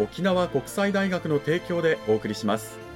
沖縄国際大学の提供でお送りします。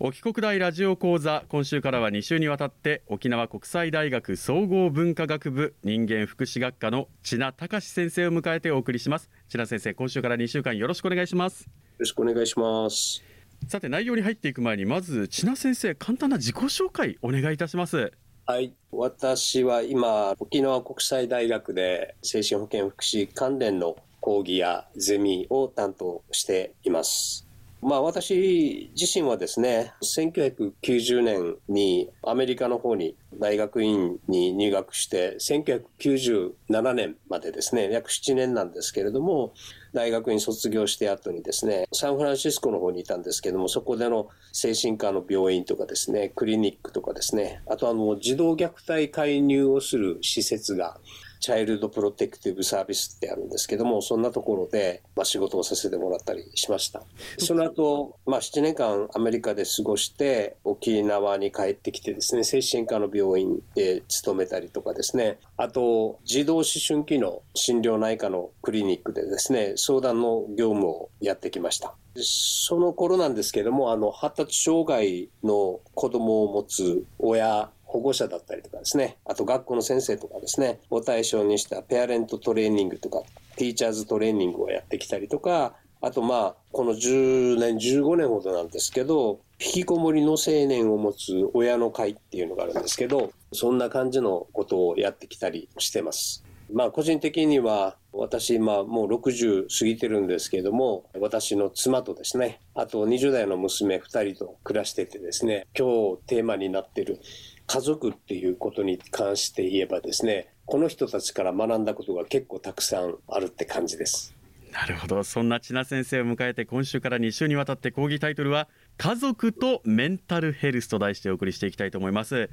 沖国大ラジオ講座今週からは2週にわたって沖縄国際大学総合文化学部人間福祉学科の千奈隆先生を迎えてお送りします。千奈先生今週から2週間よろしくお願いします。よろしくお願いします。さて内容に入っていく前にまず千奈先生簡単な自己紹介お願いいたします。はい。私は今沖縄国際大学で精神保健福祉関連の講義やゼミを担当していますまあ私自身はですね、1990年にアメリカの方に大学院に入学して、1997年までですね、約7年なんですけれども、大学院卒業して後にですね、サンフランシスコの方にいたんですけれども、そこでの精神科の病院とかですね、クリニックとかですね、あとあの、児童虐待介入をする施設がチャイルドプロテクティブサービスってあるんですけども、そんなところで、まあ、仕事をさせてもらったりしました。その後、まあ、7年間アメリカで過ごして、沖縄に帰ってきてですね、精神科の病院で勤めたりとかですね、あと、児童思春期の心療内科のクリニックでですね、相談の業務をやってきました。その頃なんですけども、あの、発達障害の子供を持つ親保護者だったりとかですね、あと学校の先生とかですね、を対象にしたペアレントトレーニングとか、ティーチャーズトレーニングをやってきたりとか、あとまあ、この10年、15年ほどなんですけど、引きこもりの青年を持つ親の会っていうのがあるんですけど、そんな感じのことをやってきたりしてます。まあ個人的には私今もう60過ぎてるんですけども私の妻とですねあと20代の娘2人と暮らしててですね今日テーマになってる家族っていうことに関して言えばですねこの人たちから学んだことが結構たくさんあるって感じです。なるほどそんな千奈先生を迎えて今週から2週にわたって講義タイトルは家族とメンタルヘルスと題してお送りしていきたいと思います、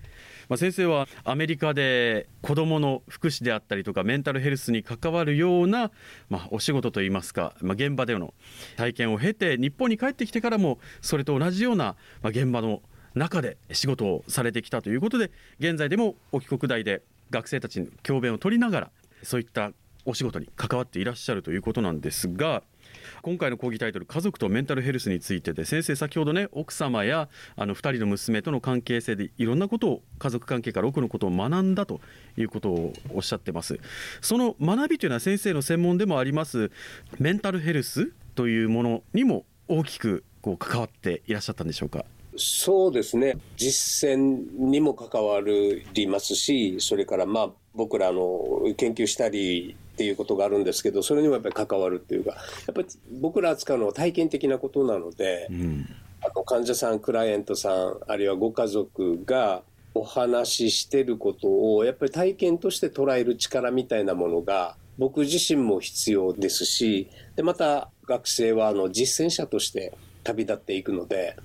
まあ、先生はアメリカで子どもの福祉であったりとかメンタルヘルスに関わるような、まあ、お仕事といいますか、まあ、現場での体験を経て日本に帰ってきてからもそれと同じような、まあ、現場の中で仕事をされてきたということで現在でも沖国大で学生たちに教鞭を取りながらそういったお仕事に関わっていらっしゃるということなんですが今回の講義タイトル「家族とメンタルヘルス」についてで先生先ほどね奥様やあの2人の娘との関係性でいろんなことを家族関係から多くのことを学んだということをおっしゃってますその学びというのは先生の専門でもありますメンタルヘルスというものにも大きくこう関わっていらっしゃったんでしょうかそうですね。実践にも関わりますしそれからまあ僕らの研究したりっていうことがあるんですけどそれにもやっぱり関わるっていうかやっぱり僕ら扱うのは体験的なことなので、うん、あの患者さんクライアントさんあるいはご家族がお話ししてることをやっぱり体験として捉える力みたいなものが僕自身も必要ですしでまた学生はあの実践者として旅立っていくので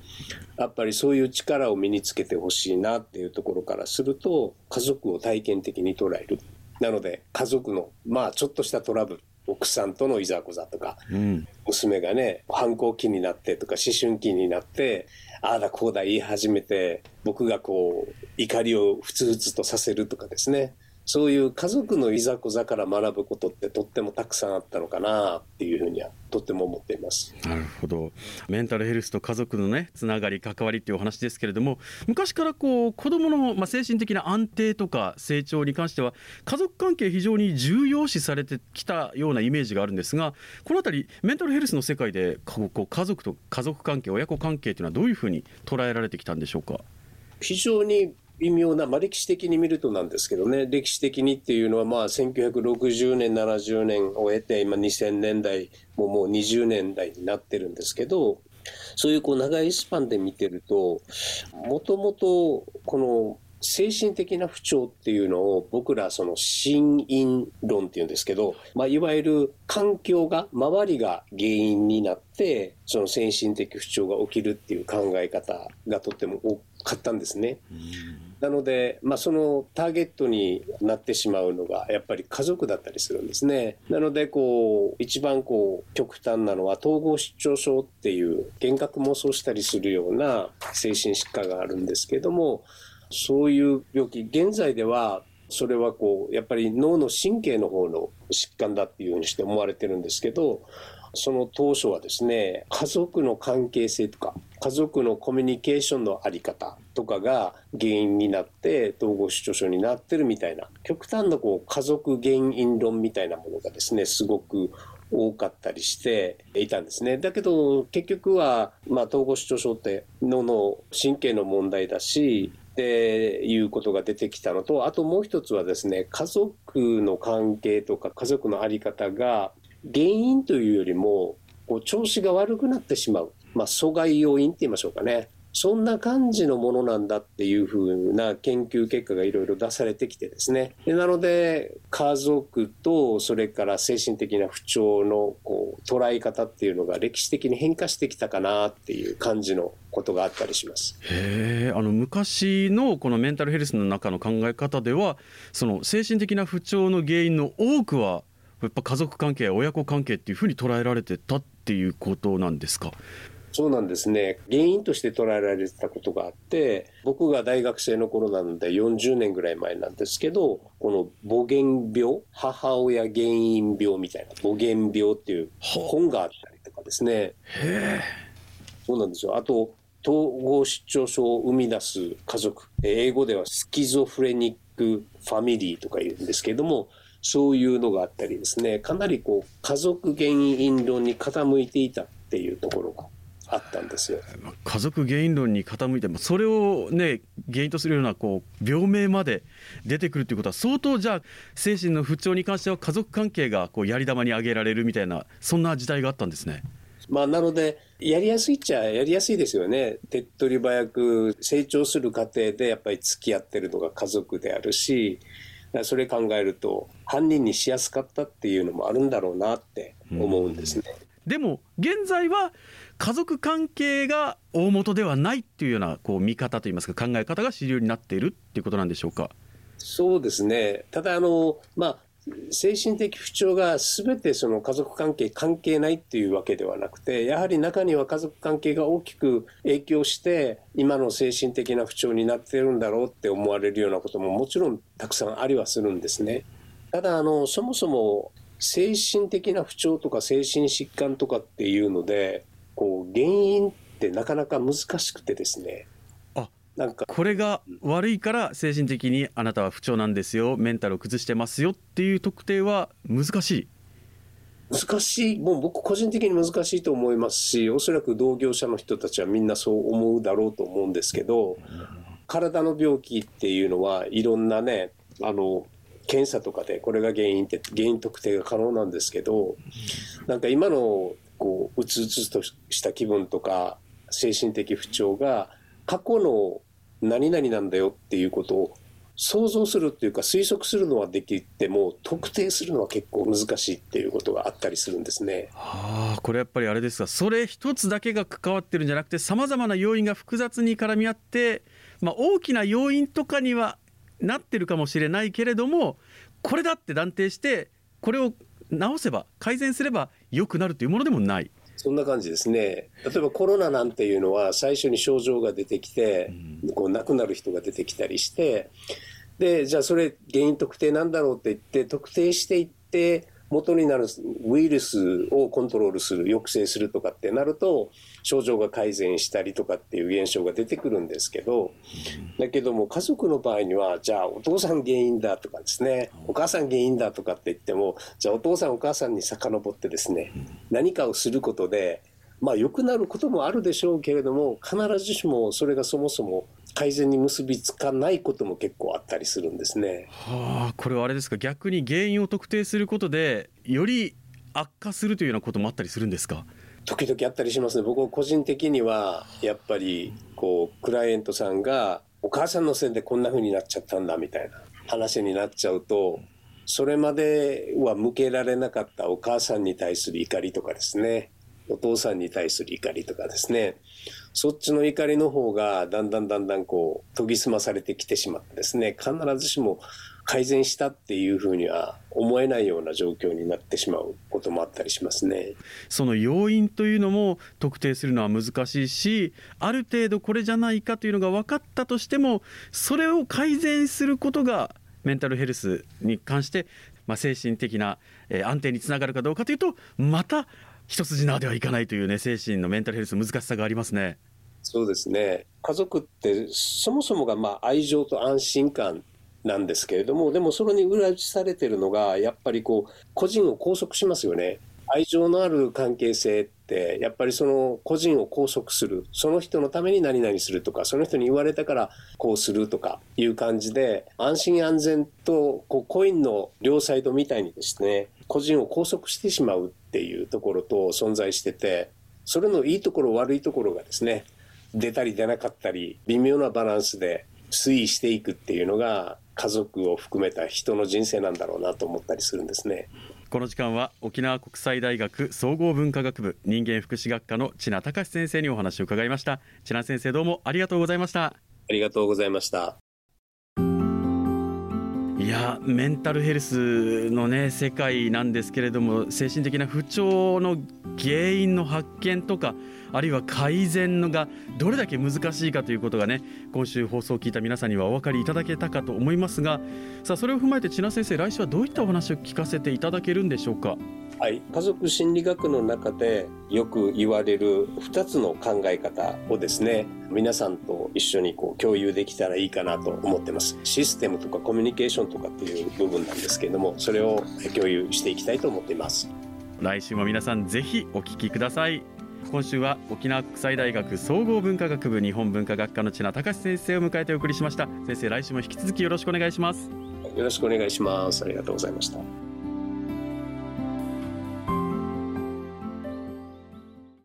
やっぱりそういう力を身につけてほしいなっていうところからすると家族を体験的に捉える。なので家族のまあちょっとしたトラブル奥さんとのいざこざとか、うん、娘がね反抗期になってとか思春期になってああだこうだ言い始めて僕がこう怒りをふつふつとさせるとかですねそういう家族のいざこざから学ぶことってとってもたくさんあったのかなっていうふうにはとっても思っています。なるほど。メンタルヘルスと家族のねつながり関わりっていうお話ですけれども昔からこう子どもの、まあ、精神的な安定とか成長に関しては家族関係非常に重要視されてきたようなイメージがあるんですがこの辺りメンタルヘルスの世界でこう家族と家族関係親子関係というのはどういうふうに捉えられてきたんでしょうか？非常に微妙な、まあ、歴史的に見るとなんですけどね歴史的にっていうのはまあ1960年70年を経て今2000年代もう20年代になってるんですけどそういうこう長いスパンで見てるともともとこの精神的な不調っていうのを僕らその心因論っていうんですけど、まあ、いわゆる環境が周りが原因になってその精神的不調が起きるっていう考え方がとっても多かったんですね。なので、まあ、そのターゲットになってしまうのがやっぱり家族だったりするんですね。なのでこう一番こう極端なのは統合失調症っていう幻覚妄想したりするような精神疾患があるんですけどもそういう病気現在ではそれはこうやっぱり脳の神経の方の疾患だっていうふうにして思われてるんですけどその当初はですね家族の関係性とか家族のコミュニケーションの在り方とかが原因になって統合失調症になってるみたいな極端なこう家族原因論みたいなものがですねすごく多かったりしていたんですね。だけど結局は、まあ、統合失調症って脳の神経の問題だしっていうことが出てきたのとあともう一つはですね家族の関係とか家族の在り方が原因というよりもこう調子が悪くなってしまう、まあ、阻害要因って言いましょうかね。そんな感じのものなんだっていうふうな研究結果がいろいろ出されてきてですね。でなので家族とそれから精神的な不調のこう捉え方っていうのが歴史的に変化してきたかなっていう感じのことがあったりします。へあの昔のこのメンタルヘルスの中の考え方ではその精神的な不調の原因の多くはやっぱ家族関係親子関係っていうふうに捉えられてたっていうことなんですか？そうなんですね。原因として捉えられてたことがあって僕が大学生の頃なので40年ぐらい前なんですけどこの母原病母親原因病みたいな母原病っていう本があったりとかですね。そうなんですよ。あと統合失調症を生み出す家族。英語ではスキゾフレニックファミリーとか言うんですけれどもそういうのがあったりですねかなりこう家族原因論に傾いていたっていうところがあったんですよ家族原因論に傾いてそれをね原因とするようなこう病名まで出てくるということは相当じゃあ精神の不調に関しては家族関係がこうやり玉に挙げられるみたいなそんな時代があったんですね。まあ、なのでやりやすいっちゃやりやすいですよね手っ取り早く成長する過程でやっぱり付き合ってるのが家族であるしそれ考えると犯人にしやすかったっていうのもあるんだろうなって思うんですね。でも現在は家族関係が大元ではないっていうようなこう見方といいますか考え方が主流になっているっていうことなんでしょうか？そうですねただあの、まあ、精神的不調が全てその家族関係関係ないっていうわけではなくてやはり中には家族関係が大きく影響して今の精神的な不調になってるんだろうって思われるようなことももちろんたくさんありはするんですね。ただあのそもそも精神的な不調とか精神疾患とかっていうのでこう原因ってなかなか難しくてですねなんか。これが悪いから精神的にあなたは不調なんですよ。メンタルを崩してますよっていう特定は難しい。難しい。もう僕個人的に難しいと思いますしおそらく同業者の人たちはみんなそう思うだろうと思うんですけど体の病気っていうのはいろんなねあの検査とかでこれが原因って原因特定が可能なんですけどなんか今のこううつうつとした気分とか精神的不調が過去の何々なんだよっていうことを想像するっていうか推測するのはできても特定するのは結構難しいっていうことがあったりするんですね。はあ、これやっぱりあれですがそれ一つだけが関わってるんじゃなくてさまざまな要因が複雑に絡み合って、まあ、大きな要因とかにはなってるかもしれないけれどもこれだって断定してこれを直せば改善すれば良くなるというものでもないそんな感じですね。例えばコロナなんていうのは最初に症状が出てきて、こう亡くなる人が出てきたりしてでじゃあそれ原因特定なんだろうって言って特定していって元になるウイルスをコントロールする抑制するとかってなると症状が改善したりとかっていう現象が出てくるんですけどだけども家族の場合にはじゃあお父さん原因だとかですねお母さん原因だとかって言ってもじゃあお父さんお母さんに遡ってですね何かをすることでまあ良くなることもあるでしょうけれども必ずしもそれがそもそも改善に結びつかないことも結構あったりするんですね。はあ、これはあれですか？逆に原因を特定することでより悪化するというようなこともあったりするんですか？時々あったりしますね。僕個人的にはやっぱりこうクライアントさんがお母さんのせいでこんな風になっちゃったんだみたいな話になっちゃうとそれまでは向けられなかったお母さんに対する怒りとかですねお父さんに対する怒りとかですね。そっちの怒りの方がだんだんだんだんこう研ぎ澄まされてきてしまってですね。必ずしも改善したっていうふうには思えないような状況になってしまうこともあったりしますね。その要因というのも特定するのは難しいしある程度これじゃないかというのが分かったとしてもそれを改善することがメンタルヘルスに関して、まあ、精神的な、安定につながるかどうかというとまた一筋縄ではいかないというね精神のメンタルヘルス難しさがありますね。そうですね家族ってそもそもがまあ愛情と安心感なんですけれどもでもそれに裏打ちされてるのがやっぱりこう個人を拘束しますよね。愛情のある関係性ってやっぱりその個人を拘束するその人のために何々するとかその人に言われたからこうするとかいう感じで安心安全とこうコインの両サイドみたいにですね個人を拘束してしまうっていうところと存在しててそれのいいところ悪いところがですね出たり出なかったり微妙なバランスで推移していくっていうのが家族を含めた人の人生なんだろうなと思ったりするんですね。この時間は沖縄国際大学総合文化学部人間福祉学科の千奈隆先生にお話を伺いました。千奈先生どうもありがとうございました。ありがとうございました。いやメンタルヘルスのね世界なんですけれども精神的な不調の原因の発見とかあるいは改善のがどれだけ難しいかということがね今週放送を聞いた皆さんにはお分かりいただけたかと思いますがさあそれを踏まえて千奈先生来週はどういったお話を聞かせていただけるんでしょうか？はい、家族心理学の中でよく言われる2つの考え方をですね皆さんと一緒にこう共有できたらいいかなと思ってます。システムとかコミュニケーションとかっていう部分なんですけれどもそれを共有していきたいと思っています。来週も皆さんぜひお聞きください今週は沖縄国際大学総合文化学部日本文化学科の千奈隆先生を迎えてお送りしました。先生来週も引き続きよろしくお願いします。よろしくお願いします。ありがとうございました。